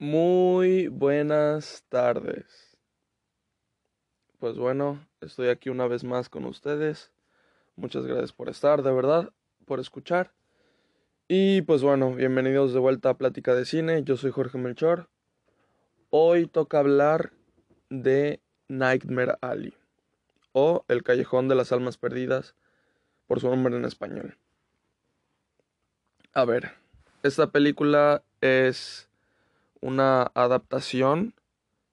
Muy buenas tardes. Pues bueno, estoy aquí una vez más con ustedes. Muchas gracias por estar, de verdad, por escuchar. Y pues bueno, bienvenidos de vuelta a Plática de Cine. Yo soy Jorge Melchor. Hoy toca hablar de Nightmare Alley o El Callejón de las Almas Perdidas por su nombre en español. A ver, esta película es una adaptación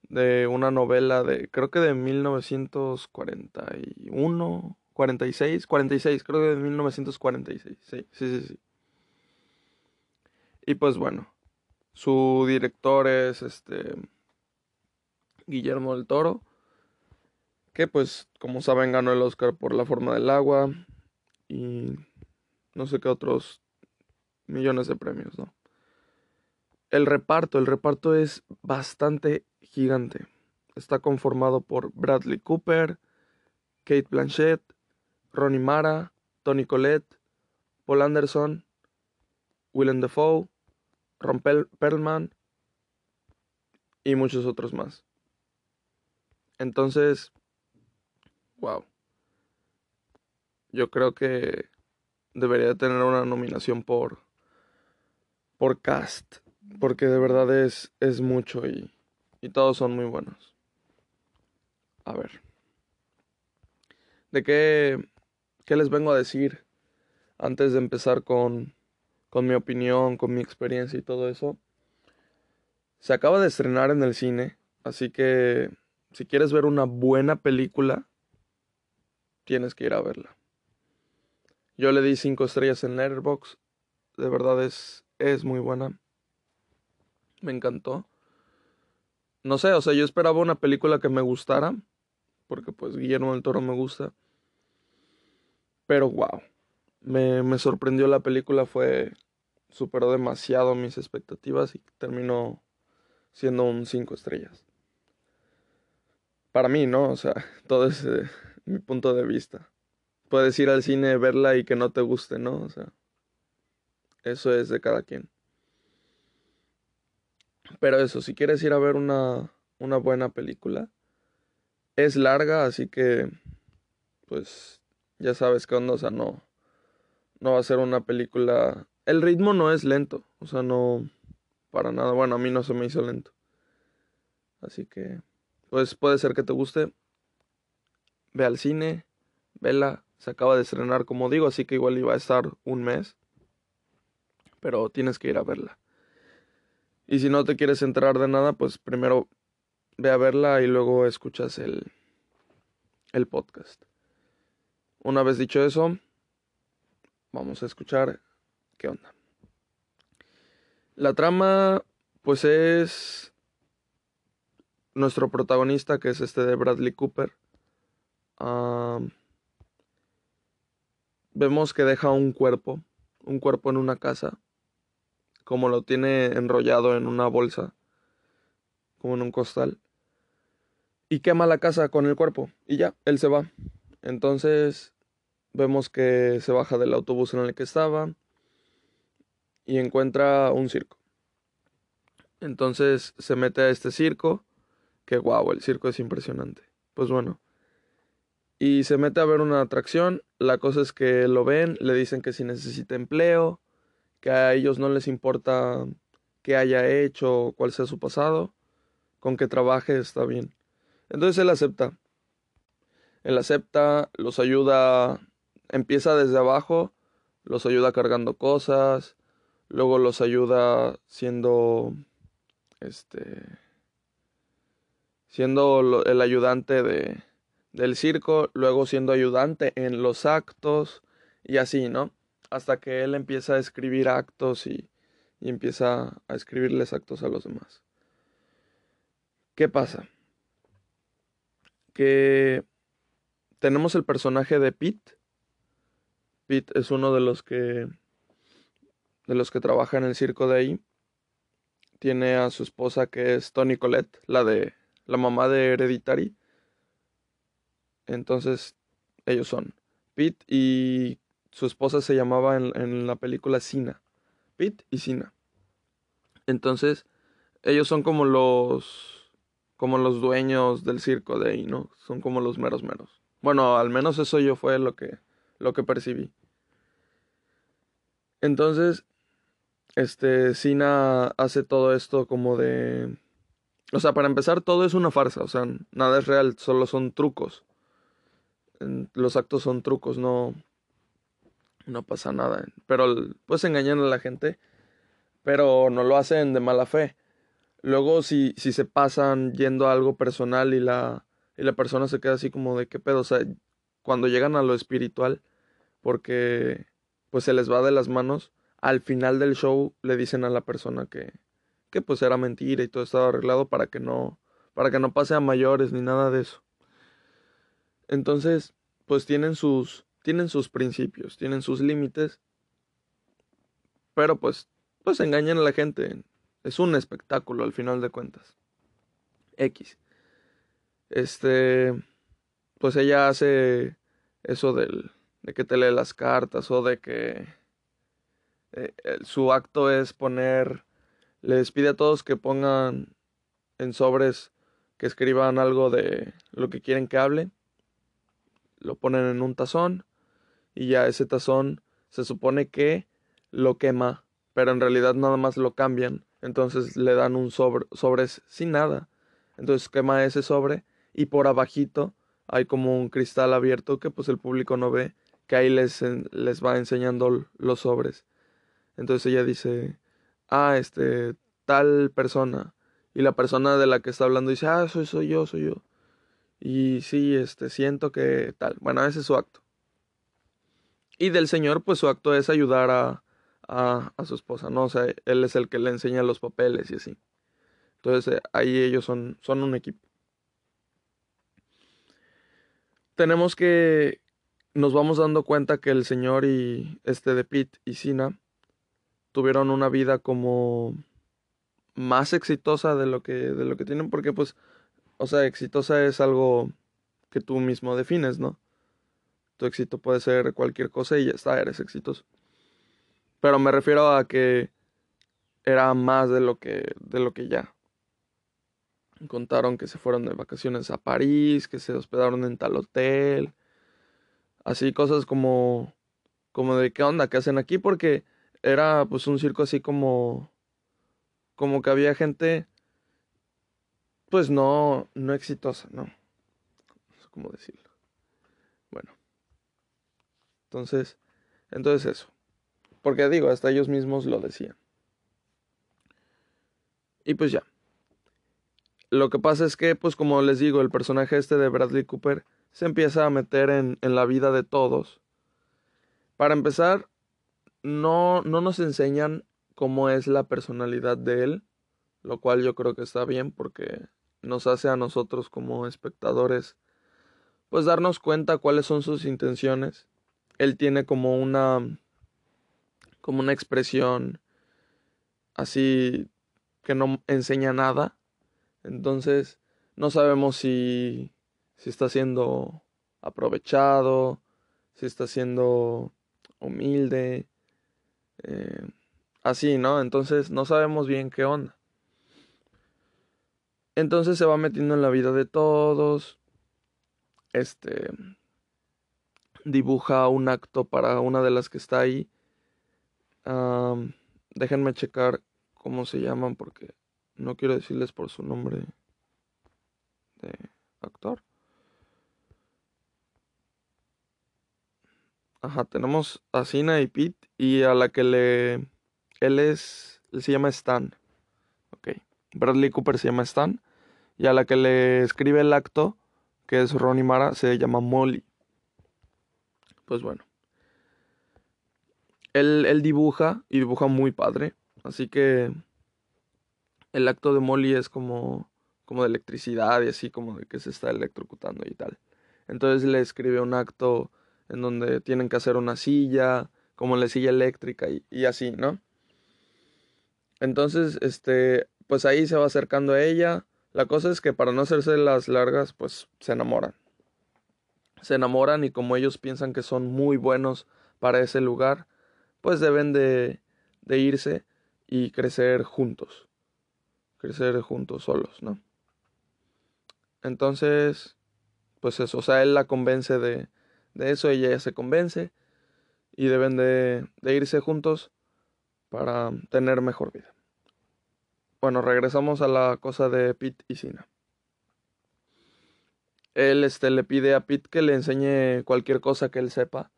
de una novela de, creo que de 1941, 46, 46, creo que de 1946, sí, sí, sí. Y pues bueno, su director es este Guillermo del Toro, que pues como saben ganó el Oscar por La forma del agua y no sé qué otros millones de premios, ¿no? El reparto, el reparto es bastante gigante. Está conformado por Bradley Cooper, Kate Blanchett, Ronnie Mara, Tony Collette, Paul Anderson, Willem Dafoe, Ron Perlman y muchos otros más. Entonces, wow. Yo creo que debería tener una nominación por por cast porque de verdad es, es mucho y, y todos son muy buenos. A ver. ¿De qué, qué les vengo a decir antes de empezar con, con mi opinión, con mi experiencia y todo eso? Se acaba de estrenar en el cine, así que si quieres ver una buena película, tienes que ir a verla. Yo le di 5 estrellas en Letterboxd, de verdad es, es muy buena me encantó. No sé, o sea, yo esperaba una película que me gustara, porque pues Guillermo del Toro me gusta. Pero wow, me, me sorprendió la película, fue, superó demasiado mis expectativas y terminó siendo un 5 estrellas. Para mí, ¿no? O sea, todo es mi punto de vista. Puedes ir al cine, verla y que no te guste, ¿no? O sea, eso es de cada quien. Pero eso, si quieres ir a ver una, una buena película, es larga, así que, pues, ya sabes qué onda, o sea, no, no va a ser una película... El ritmo no es lento, o sea, no, para nada, bueno, a mí no se me hizo lento. Así que, pues puede ser que te guste. Ve al cine, vela, se acaba de estrenar, como digo, así que igual iba a estar un mes. Pero tienes que ir a verla. Y si no te quieres enterar de nada, pues primero ve a verla y luego escuchas el, el podcast. Una vez dicho eso, vamos a escuchar qué onda. La trama, pues es nuestro protagonista, que es este de Bradley Cooper. vemos que deja un cuerpo, un cuerpo en una casa como lo tiene enrollado en una bolsa, como en un costal, y quema la casa con el cuerpo, y ya, él se va. Entonces vemos que se baja del autobús en el que estaba y encuentra un circo. Entonces se mete a este circo, que guau, el circo es impresionante. Pues bueno, y se mete a ver una atracción. La cosa es que lo ven, le dicen que si necesita empleo, que a ellos no les importa qué haya hecho cuál sea su pasado, con que trabaje está bien. Entonces él acepta. Él acepta, los ayuda, empieza desde abajo, los ayuda cargando cosas, luego los ayuda siendo, este, siendo el ayudante de, del circo, luego siendo ayudante en los actos y así, ¿no? Hasta que él empieza a escribir actos y, empieza a escribirles actos a los demás. ¿Qué pasa? Que tenemos el personaje de Pete. Pete es uno de los que de los que trabaja en el circo de ahí. Tiene a su esposa que es Tony Colette, la de la mamá de Hereditary. Entonces, ellos son Pete y su esposa se llamaba en, la película Sina. Pete y Sina. Entonces, ellos son como los, como los dueños del circo de ahí, ¿no? Son como los meros meros. Bueno, al menos eso yo fue lo que, lo que percibí. Entonces, este, Sina hace todo esto como de... O sea, para empezar, todo es una farsa, o sea, nada es real, solo son trucos. Los actos son trucos, no, no pasa nada. Pero pues engañan a la gente, pero no lo hacen de mala fe. Luego si, si se pasan yendo a algo personal y la, y la persona se queda así como de qué pedo, o sea, cuando llegan a lo espiritual, porque pues se les va de las manos, al final del show le dicen a la persona que, que pues era mentira y todo estaba arreglado para que no, para que no pase a mayores ni nada de eso. Entonces, pues tienen sus, tienen sus principios, tienen sus límites, pero pues, pues engañan a la gente. Es un espectáculo al final de cuentas. X. Este, pues ella hace eso del, de que te lee las cartas o de que eh, su acto es poner, les pide a todos que pongan en sobres, que escriban algo de lo que quieren que hable, lo ponen en un tazón y ya ese tazón se supone que lo quema, pero en realidad nada más lo cambian, entonces le dan un sobre, sobres sin nada, entonces quema ese sobre y por abajito hay como un cristal abierto que pues el público no ve, que ahí les, les va enseñando los sobres. Entonces ella dice, ah, este, tal persona. Y la persona de la que está hablando dice, ah, soy, soy yo, soy yo. Y sí, este, siento que tal. Bueno, ese es su acto. Y del Señor, pues su acto es ayudar a, a, su esposa, ¿no? O sea, él es el que le enseña los papeles y así. Entonces eh, ahí ellos son, son un equipo. Tenemos que, nos vamos dando cuenta que el Señor y este de Pete y Sina tuvieron una vida como más exitosa de lo que de lo que tienen porque pues o sea, exitosa es algo que tú mismo defines, ¿no? Tu éxito puede ser cualquier cosa y ya está, eres exitoso. Pero me refiero a que era más de lo que de lo que ya. Contaron que se fueron de vacaciones a París, que se hospedaron en tal hotel. Así cosas como como de qué onda, qué hacen aquí porque era pues un circo así como como que había gente pues no no exitosa, ¿no? No sé cómo decirlo. Entonces, entonces eso. Porque digo, hasta ellos mismos lo decían. Y pues ya. Lo que pasa es que, pues como les digo, el personaje este de Bradley Cooper se empieza a meter en, en la vida de todos. Para empezar, no, no nos enseñan cómo es la personalidad de él, lo cual yo creo que está bien porque nos hace a nosotros como espectadores pues darnos cuenta cuáles son sus intenciones. Él tiene como una como una expresión así que no enseña nada. Entonces, no sabemos si si está siendo aprovechado, si está siendo humilde, eh, así, ¿no? Entonces no sabemos bien qué onda. Entonces se va metiendo en la vida de todos. Este dibuja un acto para una de las que está ahí. déjenme checar cómo se llaman porque no quiero decirles por su nombre de actor. Ajá, tenemos a Sina y Pete y a la que le... Él es... Él se llama Stan. Ok. Bradley Cooper se llama Stan. Y a la que le escribe el acto, que es Ronnie Mara, se llama Molly. Pues bueno. Él, él dibuja y dibuja muy padre. Así que el acto de Molly es como, como de electricidad y así como de que se está electrocutando y tal. Entonces le escribe un acto en donde tienen que hacer una silla, como la silla eléctrica y, así, ¿no? Entonces, este, pues ahí se va acercando a ella. La cosa es que para no hacerse las largas, pues se enamoran. Se enamoran y como ellos piensan que son muy buenos para ese lugar, pues deben de, irse y crecer juntos. crecer juntos solos, ¿no? Entonces, pues eso, o sea, él la convence de, de eso, ella ya se convence y deben de, de irse juntos para tener mejor vida. Bueno, regresamos a la cosa de Pete y Sina. Él este, le pide a Pete que le enseñe cualquier cosa que él sepa.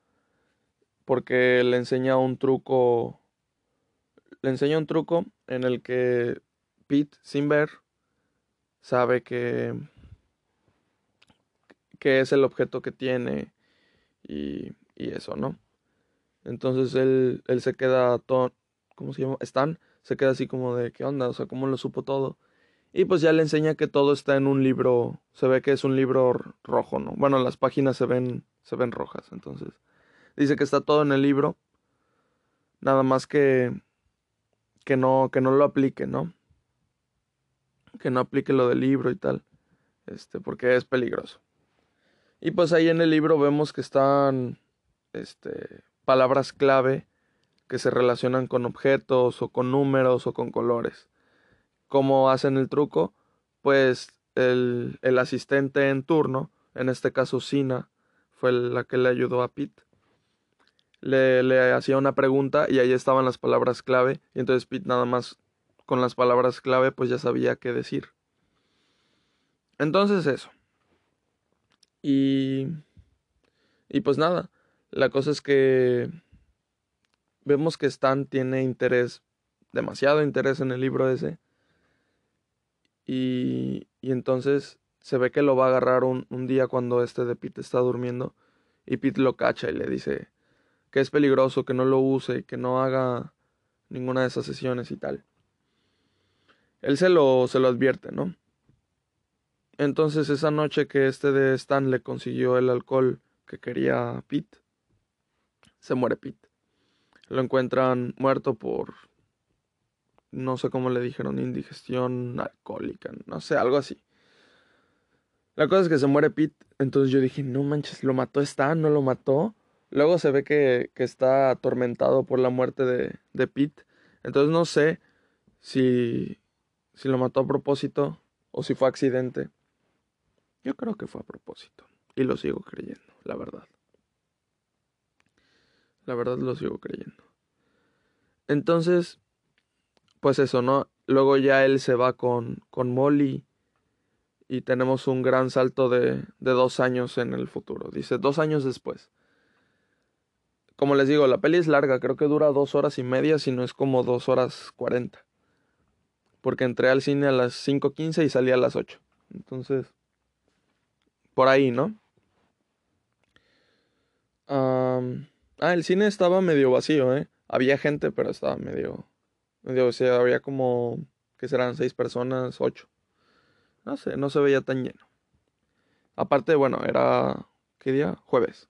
Porque le enseña un truco. Le enseña un truco en el que Pete, sin ver, sabe que. que es el objeto que tiene. Y, y eso, ¿no? Entonces él, él se queda todo. ¿Cómo se llama? Stan se queda así como de, ¿qué onda? O sea, ¿cómo lo supo todo? Y pues ya le enseña que todo está en un libro, se ve que es un libro rojo, ¿no? Bueno, las páginas se ven, se ven rojas, entonces dice que está todo en el libro, nada más que que no que no lo aplique, ¿no? Que no aplique lo del libro y tal, este, porque es peligroso. Y pues ahí en el libro vemos que están, este, palabras clave que se relacionan con objetos o con números o con colores. ¿Cómo hacen el truco? Pues el, el asistente en turno, en este caso Sina, fue la que le ayudó a Pete. Le, le hacía una pregunta y ahí estaban las palabras clave y entonces Pete nada más con las palabras clave pues ya sabía qué decir. Entonces eso. Y... Y pues nada, la cosa es que vemos que Stan tiene interés, demasiado interés en el libro ese. Y, y entonces se ve que lo va a agarrar un, un, día cuando este de Pete está durmiendo. Y Pete lo cacha y le dice que es peligroso, que no lo use, que no haga ninguna de esas sesiones y tal. Él se lo, se lo advierte, ¿no? Entonces esa noche que este de Stan le consiguió el alcohol que quería Pete, se muere Pete. Lo encuentran muerto por, no sé cómo le dijeron, indigestión alcohólica, no sé, algo así. La cosa es que se muere Pete, entonces yo dije, no manches, ¿lo mató Stan? ¿No lo mató? Luego se ve que, que está atormentado por la muerte de, de Pete. Entonces no sé si, si lo mató a propósito o si fue accidente. Yo creo que fue a propósito. Y lo sigo creyendo, la verdad. La verdad lo sigo creyendo. Entonces, pues eso, ¿no? Luego ya él se va con, con Molly y tenemos un gran salto de, de dos años en el futuro. Dice, dos años después. Como les digo, la peli es larga, creo que dura dos horas y media, si no es como dos horas cuarenta. Porque entré al cine a las 5.15 y salí a las 8. Entonces, por ahí, ¿no? Ah, el cine estaba medio vacío, ¿eh? Había gente, pero estaba medio... o sea, había como... que serán? Seis personas, ocho. No sé, no se veía tan lleno. Aparte, bueno, era... ¿Qué día? Jueves.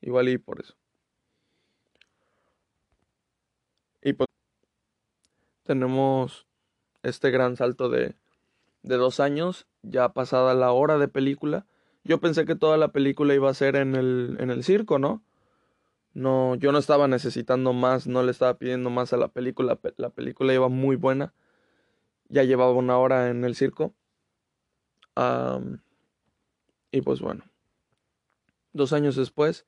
Igual y por eso. Y pues... Tenemos este gran salto de, de dos años, ya pasada la hora de película. Yo pensé que toda la película iba a ser en el, en el circo, ¿no? No, yo no estaba necesitando más, no le estaba pidiendo más a la película. La película iba muy buena. Ya llevaba una hora en el circo. Y pues bueno. Dos años después,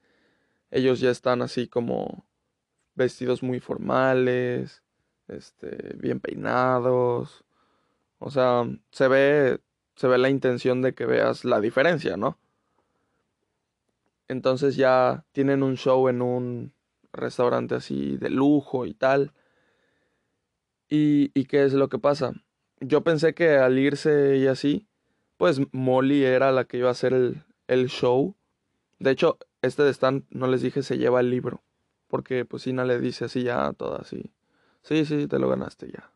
ellos ya están así como vestidos muy formales, este, bien peinados. O sea, se ve, se ve la intención de que veas la diferencia, ¿no? Entonces ya tienen un show en un restaurante así de lujo y tal. ¿Y, y qué es lo que pasa? Yo pensé que al irse y así, pues Molly era la que iba a hacer el, el show. De hecho, este de Stan, no les dije, se lleva el libro. Porque pues Sina le dice así ya, todo así. Sí, sí, te lo ganaste ya.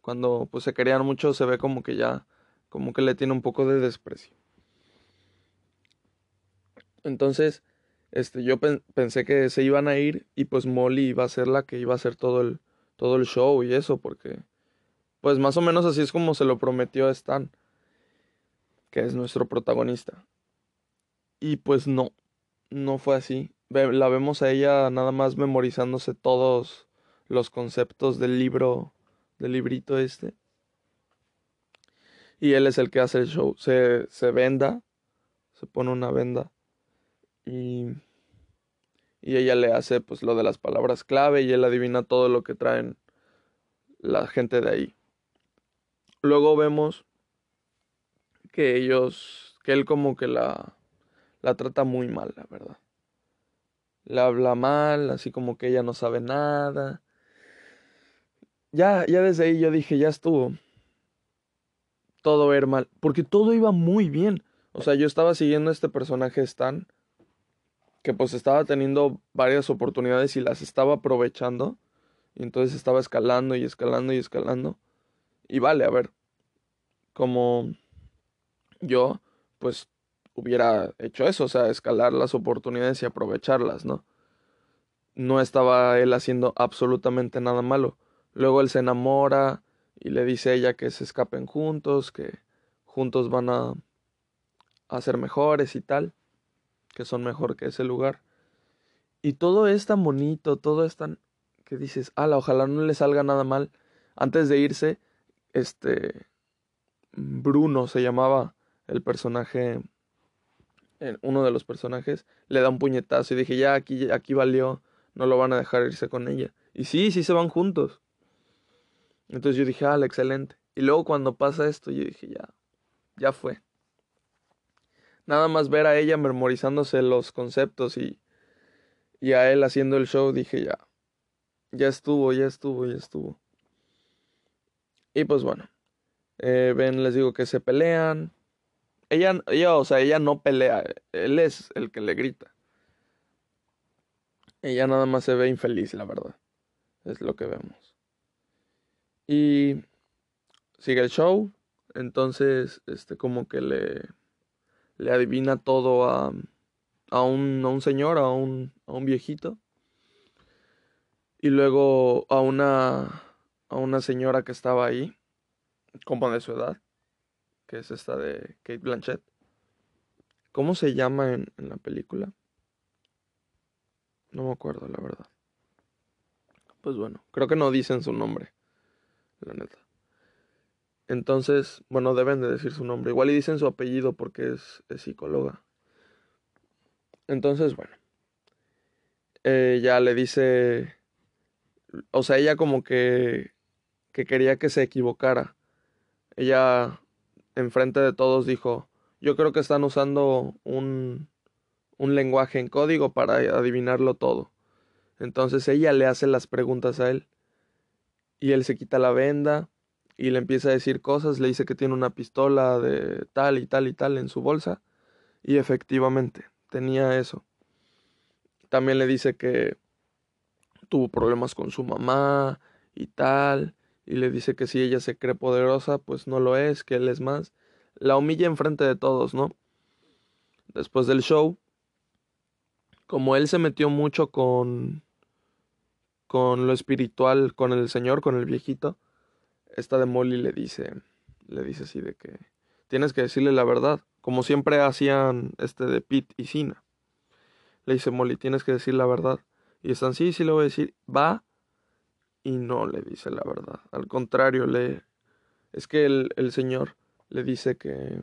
Cuando pues se querían mucho se ve como que ya, como que le tiene un poco de desprecio. Entonces, este, yo pensé que se iban a ir y pues Molly iba a ser la que iba a hacer todo el, todo el show y eso, porque pues más o menos así es como se lo prometió a Stan, que es nuestro protagonista. Y pues no, no fue así. La vemos a ella nada más memorizándose todos los conceptos del libro, del librito este. Y él es el que hace el show. Se, se venda, se pone una venda y, y ella le hace pues lo de las palabras clave y él adivina todo lo que traen la gente de ahí. Luego vemos que ellos, que él como que la, la trata muy mal, la verdad. La habla mal, así como que ella no sabe nada. Ya, ya desde ahí yo dije, ya estuvo. Todo era mal, porque todo iba muy bien. O sea, yo estaba siguiendo a este personaje Stan, que pues estaba teniendo varias oportunidades y las estaba aprovechando. Y entonces estaba escalando y escalando y escalando. Y vale, a ver, como yo, pues hubiera hecho eso, o sea, escalar las oportunidades y aprovecharlas, ¿no? No estaba él haciendo absolutamente nada malo. Luego él se enamora y le dice a ella que se escapen juntos, que juntos van a, a ser mejores y tal, que son mejor que ese lugar. Y todo es tan bonito, todo es tan que dices, ala, ojalá no le salga nada mal. Antes de irse, este Bruno se llamaba el personaje uno de los personajes le da un puñetazo y dije, ya aquí aquí valió, no lo van a dejar irse con ella. Y sí, sí se van juntos. Entonces yo dije, ah, excelente. Y luego cuando pasa esto, yo dije, ya, ya fue. Nada más ver a ella memorizándose los conceptos y, y a él haciendo el show, dije, ya, ya estuvo, ya estuvo, ya estuvo. Y pues bueno, eh, ven, les digo que se pelean. Ella, ella, o sea, ella no pelea, él es el que le grita. Ella nada más se ve infeliz, la verdad. Es lo que vemos. Y sigue el show. Entonces, este, como que le, le adivina todo a, a, un, a un señor, a un, a un viejito. Y luego a una, a una señora que estaba ahí, como de su edad, que es esta de Kate Blanchett. ¿Cómo se llama en, en la película? No me acuerdo, la verdad. Pues bueno, creo que no dicen su nombre, la neta. Entonces, bueno, deben de decir su nombre. Igual y dicen su apellido porque es, es psicóloga. Entonces, bueno. Eh, ya le dice. O sea, ella como que. que quería que se equivocara. Ella, enfrente de todos, dijo. Yo creo que están usando un. un lenguaje en código para adivinarlo todo. Entonces ella le hace las preguntas a él. Y él se quita la venda y le empieza a decir cosas, le dice que tiene una pistola de tal y tal y tal en su bolsa y efectivamente tenía eso. También le dice que tuvo problemas con su mamá y tal y le dice que si ella se cree poderosa, pues no lo es, que él es más. La humilla enfrente de todos, ¿no? Después del show, como él se metió mucho con con lo espiritual, con el Señor, con el viejito, esta de Molly le dice, le dice así de que tienes que decirle la verdad, como siempre hacían este de Pete y Sina. Le dice Molly, tienes que decir la verdad. Y están, sí, sí le voy a decir, va y no le dice la verdad. Al contrario, le es que el, el señor le dice que,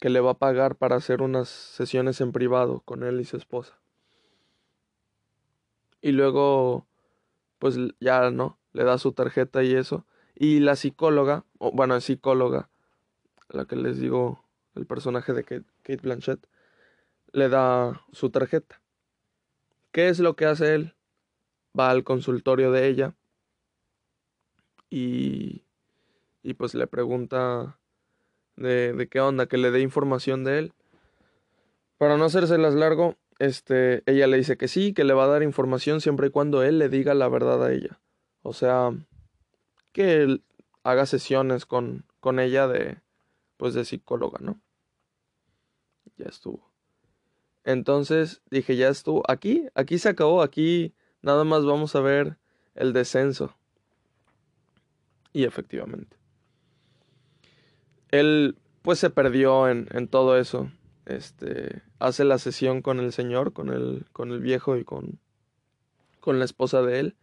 que le va a pagar para hacer unas sesiones en privado con él y su esposa. Y luego, pues ya no, le da su tarjeta y eso. Y la psicóloga, o bueno, psicóloga, la que les digo, el personaje de Kate, Blanchett, le da su tarjeta. ¿Qué es lo que hace él? Va al consultorio de ella y, y pues le pregunta de, de qué onda, que le dé información de él. Para no hacérselas largo, este, ella le dice que sí, que le va a dar información siempre y cuando él le diga la verdad a ella. O sea, que haga sesiones con, con ella de, pues de psicóloga, ¿no? Ya estuvo. Entonces dije, ya estuvo. Aquí, aquí se acabó, aquí nada más vamos a ver el descenso. Y efectivamente. Él pues se perdió en, en todo eso. Este hace la sesión con el señor, con el, con el viejo y con, con la esposa de él.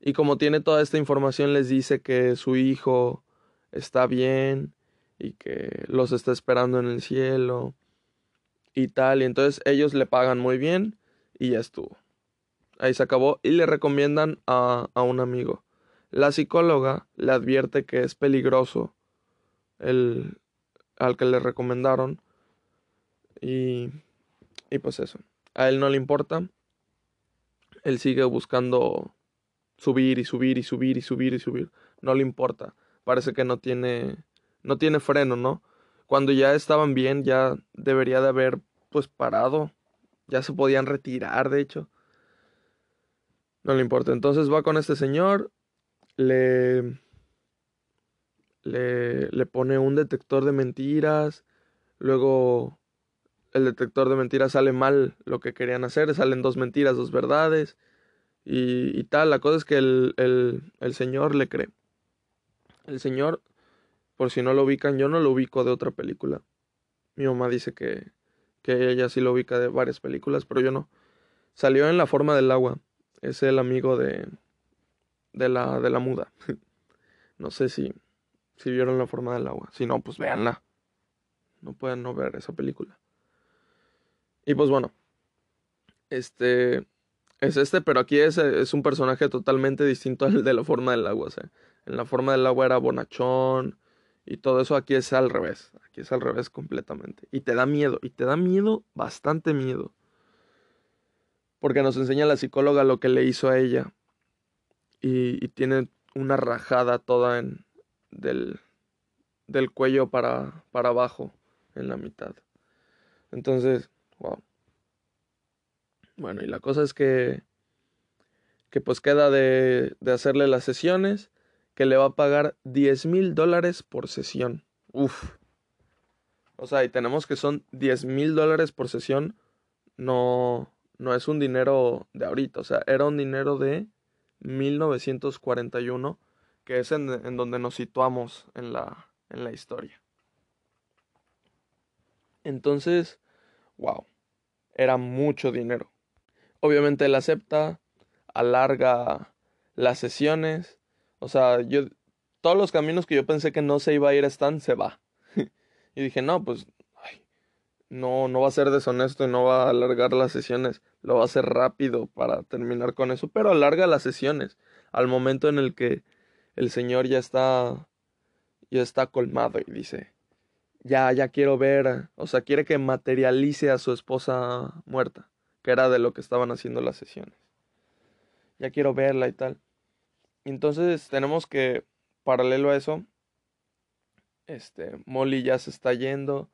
Y como tiene toda esta información, les dice que su hijo está bien y que los está esperando en el cielo y tal. Y entonces ellos le pagan muy bien y ya estuvo. Ahí se acabó y le recomiendan a, a un amigo. La psicóloga le advierte que es peligroso el, al que le recomendaron y, y pues eso. A él no le importa. Él sigue buscando subir y subir y subir y subir y subir. No le importa. Parece que no tiene no tiene freno, ¿no? Cuando ya estaban bien, ya debería de haber pues parado. Ya se podían retirar, de hecho. No le importa. Entonces va con este señor, le, le, le pone un detector de mentiras, luego el detector de mentiras sale mal lo que querían hacer, salen dos mentiras, dos verdades y, y tal. La cosa es que el, el, el señor le cree. El señor por si no lo ubican, yo no lo ubico de otra película. Mi mamá dice que, que ella sí lo ubica de varias películas, pero yo no. Salió en La forma del agua. Es el amigo de, de, la, de la muda. no sé si, si vieron La forma del agua. Si no, pues véanla. No pueden no ver esa película. Y pues bueno. Este es este, pero aquí es, es un personaje totalmente distinto al de la forma del agua. O sea, en la forma del agua era bonachón, y todo eso aquí es al revés. Aquí es al revés completamente. Y te da miedo. Y te da miedo, bastante miedo. Porque nos enseña la psicóloga lo que le hizo a ella. Y, tiene una rajada toda en, del, del cuello para, para abajo, en la mitad. Entonces, wow. Bueno, y la cosa es que, que pues queda de, de hacerle las sesiones que le va a pagar 10 mil dólares por sesión. Uf. O sea, y tenemos que son 10 mil dólares por sesión. No, no es un dinero de ahorita. O sea, era un dinero de 1941, que es en, en donde nos situamos en la, en la historia. Entonces, wow, era mucho dinero. Obviamente él acepta, alarga las sesiones o sea, yo, todos los caminos que yo pensé que no se iba a ir están, se va. y dije, no, pues, no, no va a ser deshonesto y no va a alargar las sesiones. Lo va a hacer rápido para terminar con eso, pero alarga las sesiones. Al momento en el que el señor ya está, ya está colmado y dice, ya, ya quiero ver, o sea, quiere que materialice a su esposa muerta, que era de lo que estaban haciendo las sesiones. Ya quiero verla y tal. Entonces tenemos que, paralelo a eso, este, Molly ya se está yendo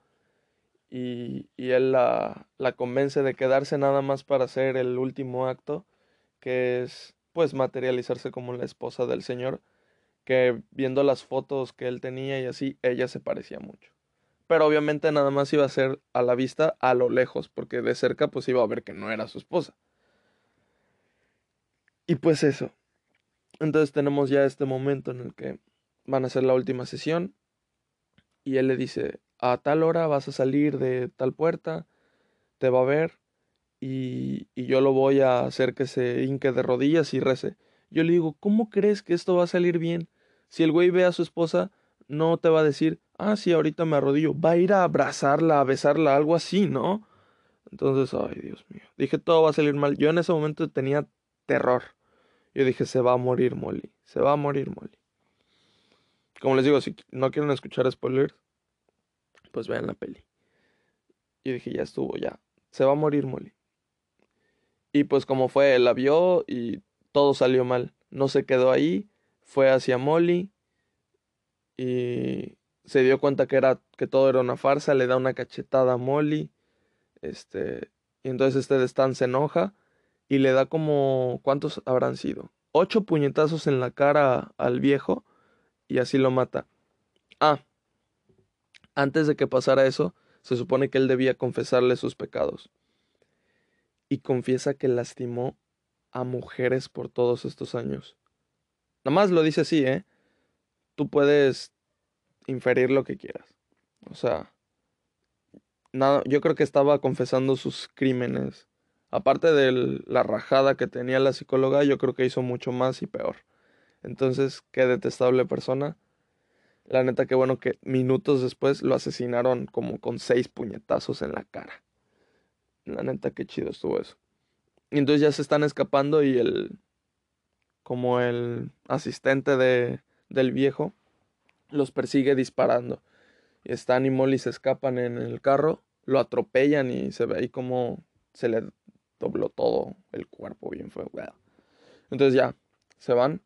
y, él la, la, convence de quedarse nada más para hacer el último acto, que es pues materializarse como la esposa del señor, que viendo las fotos que él tenía y así, ella se parecía mucho. Pero obviamente nada más iba a ser a la vista a lo lejos, porque de cerca pues iba a ver que no era su esposa. Y pues eso, entonces tenemos ya este momento en el que van a hacer la última sesión y él le dice, a tal hora vas a salir de tal puerta, te va a ver y, y yo lo voy a hacer que se hinque de rodillas y rece. Yo le digo, ¿cómo crees que esto va a salir bien? Si el güey ve a su esposa, no te va a decir, ah, sí, ahorita me arrodillo, va a ir a abrazarla, a besarla, algo así, ¿no? Entonces, ay, Dios mío, dije, todo va a salir mal. Yo en ese momento tenía terror. Yo dije, se va a morir Molly. Se va a morir Molly. Como les digo, si no quieren escuchar spoilers, pues vean la peli. Y dije, ya estuvo, ya. Se va a morir Molly. Y pues como fue, la vio y todo salió mal. No se quedó ahí, fue hacia Molly y se dio cuenta que era que todo era una farsa, le da una cachetada a Molly. Este, y entonces este Stan se enoja y le da como, ¿cuántos habrán sido? Ocho puñetazos en la cara al viejo y así lo mata. Ah, antes de que pasara eso, se supone que él debía confesarle sus pecados. Y confiesa que lastimó a mujeres por todos estos años. Nada más lo dice así, ¿eh? Tú puedes inferir lo que quieras. O sea, nada, yo creo que estaba confesando sus crímenes aparte de la rajada que tenía la psicóloga, yo creo que hizo mucho más y peor. Entonces, qué detestable persona. La neta, que bueno que minutos después lo asesinaron como con seis puñetazos en la cara. La neta, qué chido estuvo eso. Y entonces ya se están escapando y el. Como el asistente de, del viejo los persigue disparando. Stan y Molly se escapan en el carro, lo atropellan y se ve ahí como se le dobló todo el cuerpo bien fue. Entonces ya, se van,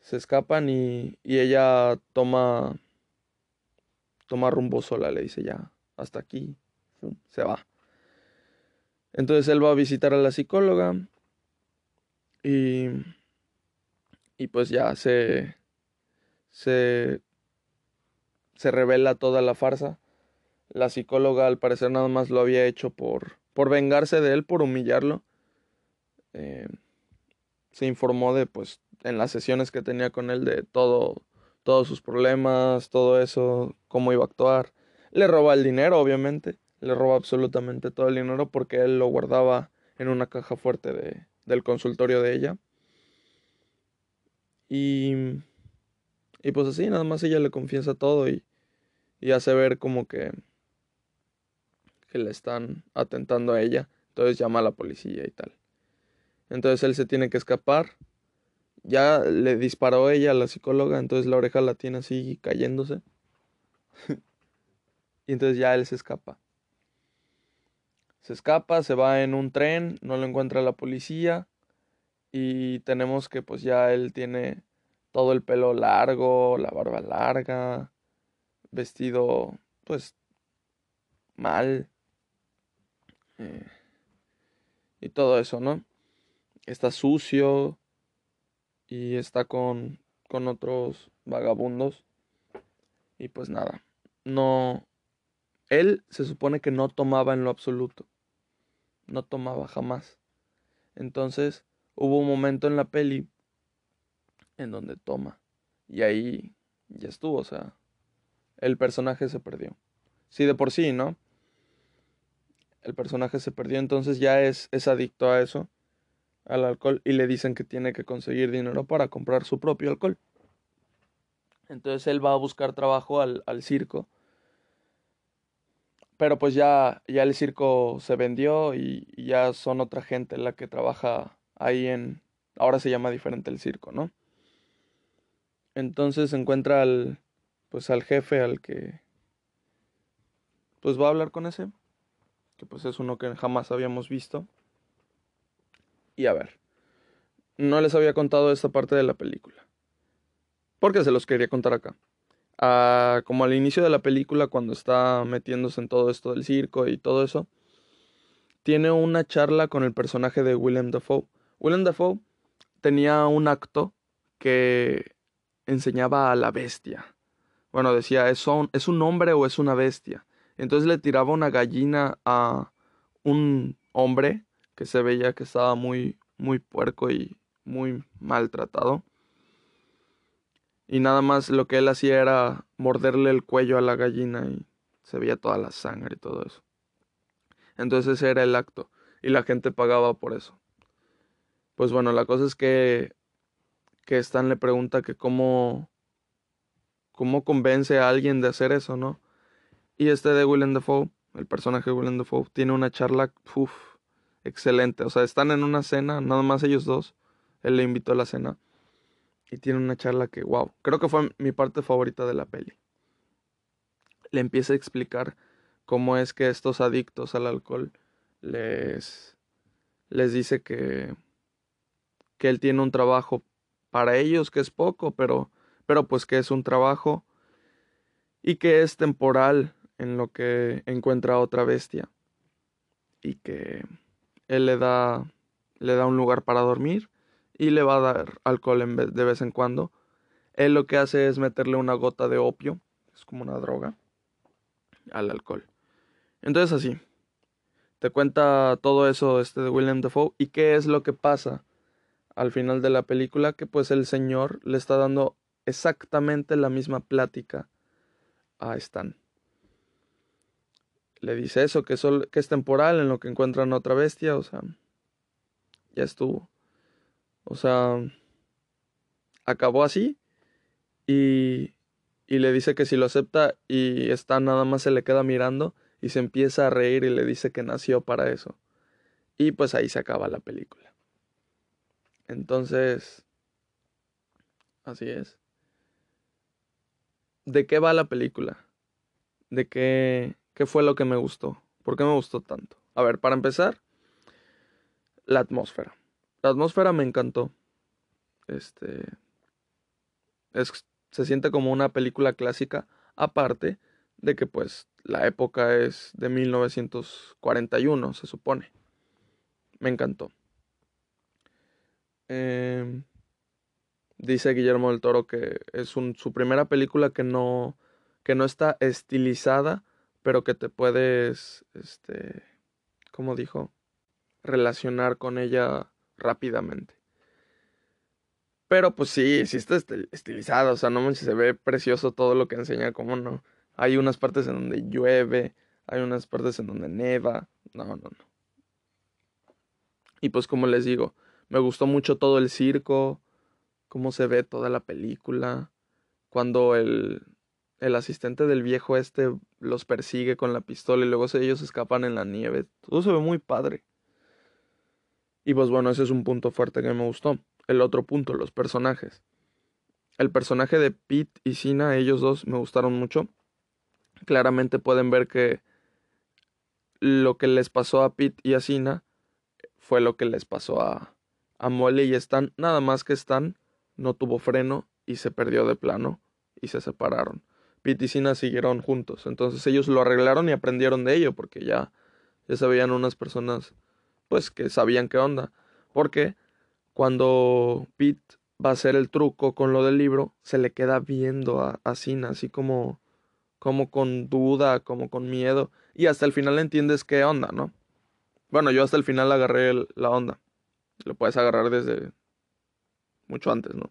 se escapan y, y ella toma, toma rumbo sola, le dice ya, hasta aquí, se va. Entonces él va a visitar a la psicóloga y, y pues ya se, se, se revela toda la farsa. La psicóloga al parecer nada más lo había hecho por, por vengarse de él, por humillarlo. Eh, se informó de, pues, en las sesiones que tenía con él de todo, todos sus problemas, todo eso, cómo iba a actuar. Le roba el dinero, obviamente le roba absolutamente todo el dinero porque él lo guardaba en una caja fuerte de, del consultorio de ella. Y, y pues así, nada más ella le confiesa todo y, y hace ver como que, que le están atentando a ella. Entonces llama a la policía y tal. Entonces él se tiene que escapar. Ya le disparó ella a la psicóloga, entonces la oreja la tiene así cayéndose. y entonces ya él se escapa. Se escapa, se va en un tren, no lo encuentra la policía y tenemos que pues ya él tiene todo el pelo largo, la barba larga, vestido pues mal eh, y todo eso, ¿no? Está sucio y está con, con otros vagabundos y pues nada, no, él se supone que no tomaba en lo absoluto no tomaba jamás. Entonces hubo un momento en la peli en donde toma. Y ahí ya estuvo, o sea, el personaje se perdió. Sí, de por sí, ¿no? El personaje se perdió, entonces ya es, es adicto a eso, al alcohol, y le dicen que tiene que conseguir dinero para comprar su propio alcohol. Entonces él va a buscar trabajo al, al circo pero pues ya, ya el circo se vendió y, ya son otra gente la que trabaja ahí en... Ahora se llama diferente el circo, ¿no? Entonces encuentra al... Pues al jefe al que... Pues va a hablar con ese. Que pues es uno que jamás habíamos visto. Y a ver. No les había contado esta parte de la película. Porque se los quería contar acá como al inicio de la película, cuando está metiéndose en todo esto del circo y todo eso, tiene una charla con el personaje de Willem Dafoe. Willem Dafoe tenía un acto que enseñaba a la bestia. Bueno, decía, ¿es un, ¿es un hombre o es una bestia? Entonces le tiraba una gallina a un hombre que se veía que estaba muy, muy puerco y muy maltratado y nada más lo que él hacía era morderle el cuello a la gallina y se veía toda la sangre y todo eso. Entonces ese era el acto y la gente pagaba por eso. Pues bueno, la cosa es que que Stan le pregunta que cómo cómo convence a alguien de hacer eso, ¿no? Y este de Willem Dafoe, el personaje de Willem Dafoe, tiene una charla, uff, excelente. O sea, están en una cena, nada más ellos dos. Él le invitó a la cena y tiene una charla que, wow, creo que fue mi parte favorita de la peli. Le empieza a explicar cómo es que estos adictos al alcohol les, les dice que, que él tiene un trabajo para ellos que es poco, pero, pero pues que es un trabajo y que es temporal en lo que encuentra otra bestia y que él le da le da un lugar para dormir y le va a dar alcohol de vez en cuando. Él lo que hace es meterle una gota de opio, es como una droga, al alcohol. Entonces así, te cuenta todo eso este de William Dafoe y qué es lo que pasa al final de la película, que pues el señor le está dando exactamente la misma plática a Stan. Le dice eso, que, que es temporal en lo que encuentran otra bestia, o sea, ya estuvo. O sea, acabó así y, y le dice que si lo acepta y está nada más se le queda mirando y se empieza a reír y le dice que nació para eso. Y pues ahí se acaba la película. Entonces, así es. ¿De qué va la película? ¿De qué, qué fue lo que me gustó? ¿Por qué me gustó tanto? A ver, para empezar, la atmósfera. La atmósfera me encantó. Este. se siente como una película clásica, aparte de que, pues, la época es de 1941, se supone. Me encantó. Em, dice Guillermo del Toro que es su primera película que no, que no está estilizada, pero que te puedes, este, como dijo, relacionar con ella rápidamente. Pero pues sí, sí está estilizada, o sea, no se ve precioso todo lo que enseña, como no. Hay unas partes en donde llueve, hay unas partes en donde neva, no, no, no. Y pues como les digo, me gustó mucho todo el circo, cómo se ve toda la película, cuando el, el asistente del viejo este los persigue con la pistola y luego ellos escapan en la nieve. Todo se ve muy padre. Y pues bueno, ese es un punto fuerte que me gustó. El otro punto, los personajes. El personaje de Pete y Sina, ellos dos me gustaron mucho. Claramente pueden ver que lo que les pasó a Pete y a Sina fue lo que les pasó a, a y Stan. Nada más que Stan no tuvo freno y se perdió de plano y se separaron. Pete y Sina siguieron juntos. Entonces ellos lo arreglaron y aprendieron de ello porque ya, ya unas personas pues que sabían qué onda. Porque cuando Pete va a hacer el truco con lo del libro, se le queda viendo a, a Sina, así como, como con duda, como con miedo. Y hasta el final entiendes qué onda, ¿no? Bueno, yo hasta el final agarré la onda. Lo puedes agarrar desde mucho antes, ¿no?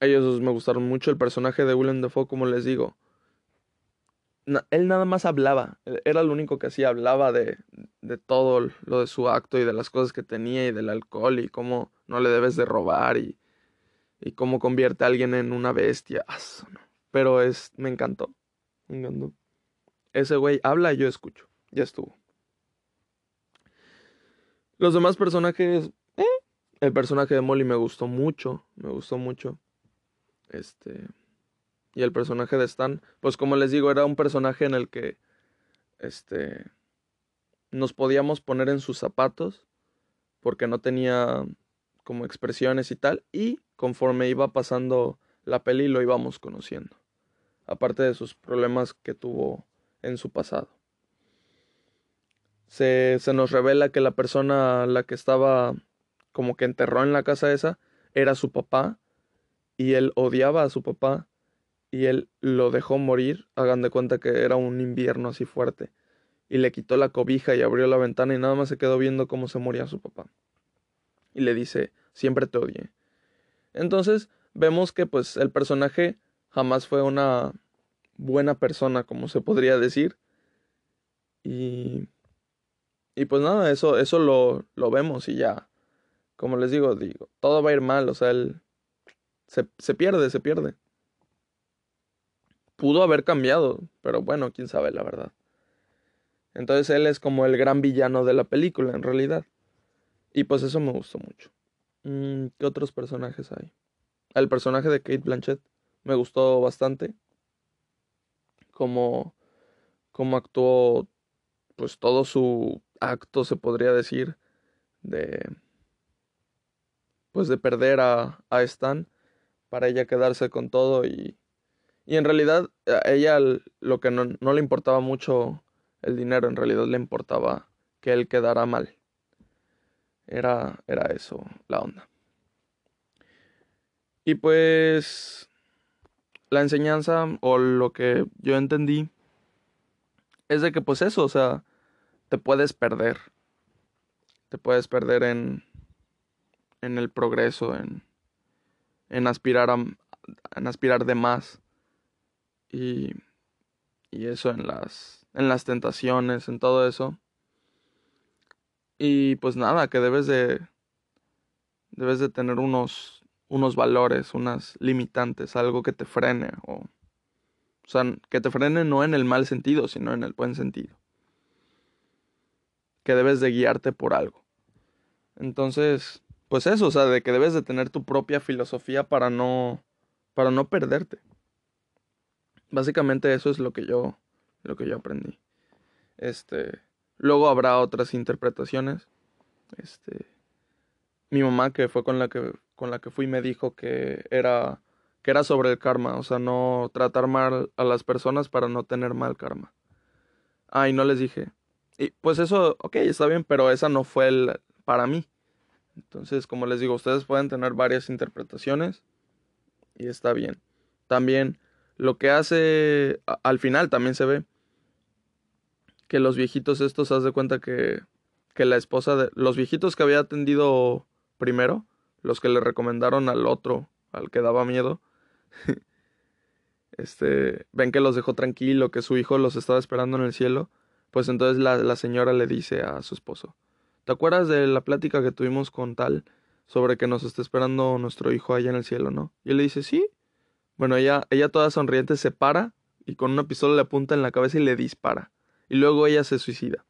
Ellos me gustaron mucho. El personaje de Willem Dafoe, como les digo, él nada más hablaba, era lo único que hacía, hablaba de, de, todo lo de su acto y de las cosas que tenía y del alcohol y cómo no le debes de robar y, y cómo convierte a alguien en una bestia. Pero es, me encantó, me encantó. Ese güey habla y yo escucho, ya estuvo. Los demás personajes, eh, el personaje de Molly me gustó mucho, me gustó mucho. Este, y el personaje de Stan, pues como les digo, era un personaje en el que este nos podíamos poner en sus zapatos porque no tenía como expresiones y tal y conforme iba pasando la peli lo íbamos conociendo. Aparte de sus problemas que tuvo en su pasado. Se, se nos revela que la persona la que estaba como que enterró en la casa esa era su papá y él odiaba a su papá y él lo dejó morir, hagan de cuenta que era un invierno así fuerte, y le quitó la cobija y abrió la ventana y nada más se quedó viendo cómo se moría su papá. Y le dice, siempre te odié. Entonces vemos que pues el personaje jamás fue una buena persona, como se podría decir. Y, y pues nada, eso, eso lo, lo vemos y ya, como les digo, digo, todo va a ir mal, o sea, él se, se pierde, se pierde pudo haber cambiado, pero bueno, quién sabe la verdad. Entonces él es como el gran villano de la película, en realidad. Y pues eso me gustó mucho. Mm, ¿Qué otros personajes hay? El personaje de Kate Blanchett me gustó bastante. Como, como actuó, pues todo su acto, se podría decir, de, pues de perder a, a Stan para ella quedarse con todo y y en realidad a ella lo que no, le importaba mucho el dinero, en realidad le importaba que él quedara mal. Era, era eso la onda. Y pues la enseñanza o lo que yo entendí es de que pues eso, o sea, te puedes perder. Te puedes perder en, en el progreso, en, en aspirar a, en aspirar de más y, y eso en las, en las tentaciones, en todo eso. Y pues nada, que debes de, debes de tener unos, unos valores, unas limitantes, algo que te frene o, o sea, que te frene no en el mal sentido, sino en el buen sentido. Que debes de guiarte por algo. Entonces, pues eso, o sea, de que debes de tener tu propia filosofía para no para no perderte. Básicamente eso es lo que yo lo que yo aprendí. Este, luego habrá otras interpretaciones. Este, mi mamá que fue con la que con la que fui me dijo que era que era sobre el karma, o sea, no tratar mal a las personas para no tener mal karma. Ah, y no les dije. Y pues eso, ok, está bien, pero esa no fue el para mí. Entonces, como les digo, ustedes pueden tener varias interpretaciones y está bien. También lo que hace al final también se ve que los viejitos estos, haz de cuenta que, que la esposa de los viejitos que había atendido primero, los que le recomendaron al otro, al que daba miedo, este, ven que los dejó tranquilo, que su hijo los estaba esperando en el cielo, pues entonces la, la señora le dice a su esposo, ¿te acuerdas de la plática que tuvimos con tal sobre que nos está esperando nuestro hijo allá en el cielo, no? Y él le dice, sí. Bueno, ella, ella toda sonriente se para y con una pistola le apunta en la cabeza y le dispara. Y luego ella se suicida.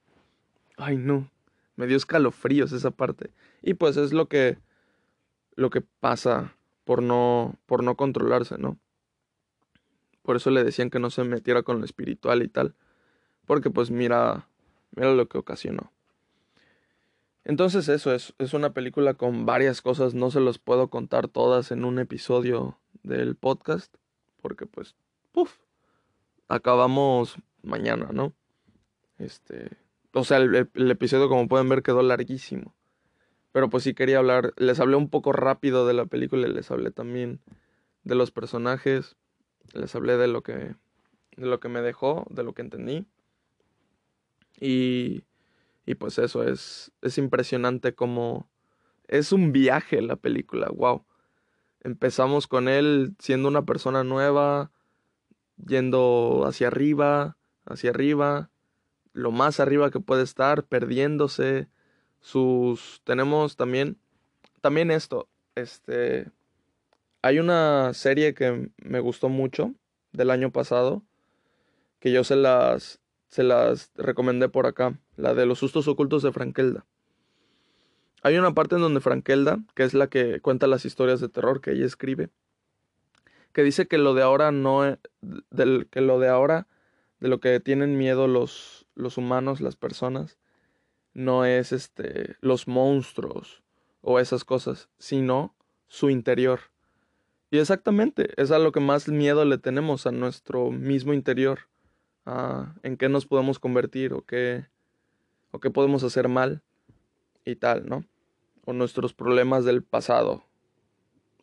Ay, no. Me dio escalofríos esa parte. Y pues es lo que lo que pasa por no por no controlarse, ¿no? Por eso le decían que no se metiera con lo espiritual y tal, porque pues mira mira lo que ocasionó. Entonces eso es, es una película con varias cosas, no se los puedo contar todas en un episodio del podcast, porque pues, puff, acabamos mañana, ¿no? Este, o sea, el, episodio como pueden ver quedó larguísimo. Pero pues sí quería hablar, les hablé un poco rápido de la película, les hablé también de los personajes, les hablé de lo que de lo que me dejó, de lo que entendí. Y y pues eso es, es impresionante como es un viaje la película, wow. Empezamos con él siendo una persona nueva, yendo hacia arriba, hacia arriba, lo más arriba que puede estar, perdiéndose sus tenemos también también esto, este hay una serie que me gustó mucho del año pasado que yo se las se las recomendé por acá, la de los sustos ocultos de Frankelda. Hay una parte en donde Frankelda, que es la que cuenta las historias de terror que ella escribe, que dice que lo de ahora no es, del, que lo de ahora de lo que tienen miedo los los humanos, las personas, no es este los monstruos o esas cosas, sino su interior. Y exactamente, es a lo que más miedo le tenemos a nuestro mismo interior en qué nos podemos convertir o qué, o qué podemos hacer mal y tal, ¿no? O nuestros problemas del pasado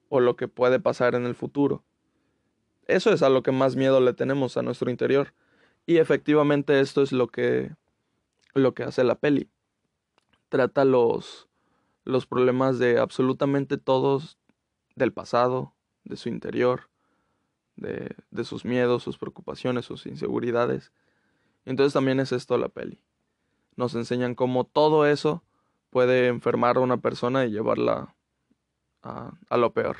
o lo que puede pasar en el futuro. Eso es a lo que más miedo le tenemos a nuestro interior. Y efectivamente esto es lo que lo que hace la peli. Trata los los problemas de absolutamente todos del pasado, de su interior, de, de sus miedos, sus preocupaciones, sus inseguridades. entonces también es esto la peli. Nos enseñan cómo todo eso puede enfermar a una persona y llevarla a, a lo peor.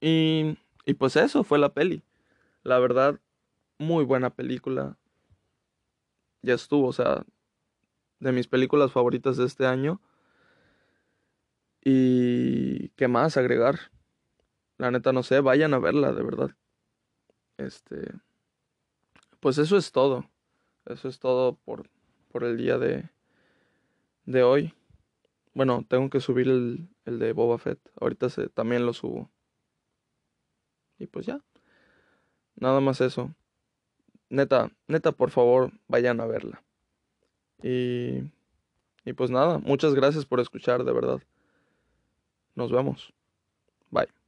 Y, y pues eso fue la peli. La verdad, muy buena película. Ya estuvo, o sea, de mis películas favoritas de este año. Y qué más agregar. La neta no sé, vayan a verla, de verdad. Este. Pues eso es todo. Eso es todo por, por el día de, de hoy. Bueno, tengo que subir el, el de Boba Fett. Ahorita se, también lo subo. Y pues ya. Nada más eso. Neta, neta, por favor, vayan a verla. Y, y pues nada, muchas gracias por escuchar, de verdad. Nos vemos. Bye.